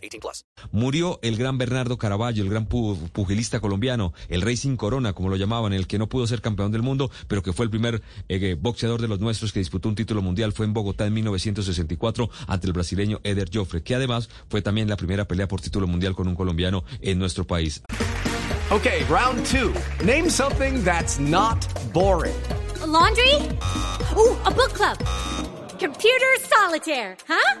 18 plus. Murió el gran Bernardo Caraballo, el gran pu- pugilista colombiano, el rey sin corona, como lo llamaban, el que no pudo ser campeón del mundo, pero que fue el primer eh, boxeador de los nuestros que disputó un título mundial. Fue en Bogotá en 1964 ante el brasileño Eder Joffre, que además fue también la primera pelea por título mundial con un colombiano en nuestro país. Okay, round two. Name something that's not boring. A laundry? Ooh, a book club. Computer solitaire, huh?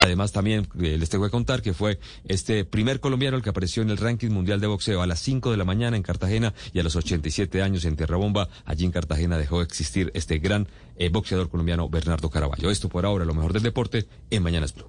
Además, también eh, les tengo que contar que fue este primer colombiano el que apareció en el ranking mundial de boxeo a las 5 de la mañana en Cartagena y a los 87 años en Tierrabomba. Allí en Cartagena dejó de existir este gran eh, boxeador colombiano Bernardo Caraballo. Esto por ahora, lo mejor del deporte en Mañanas Blue.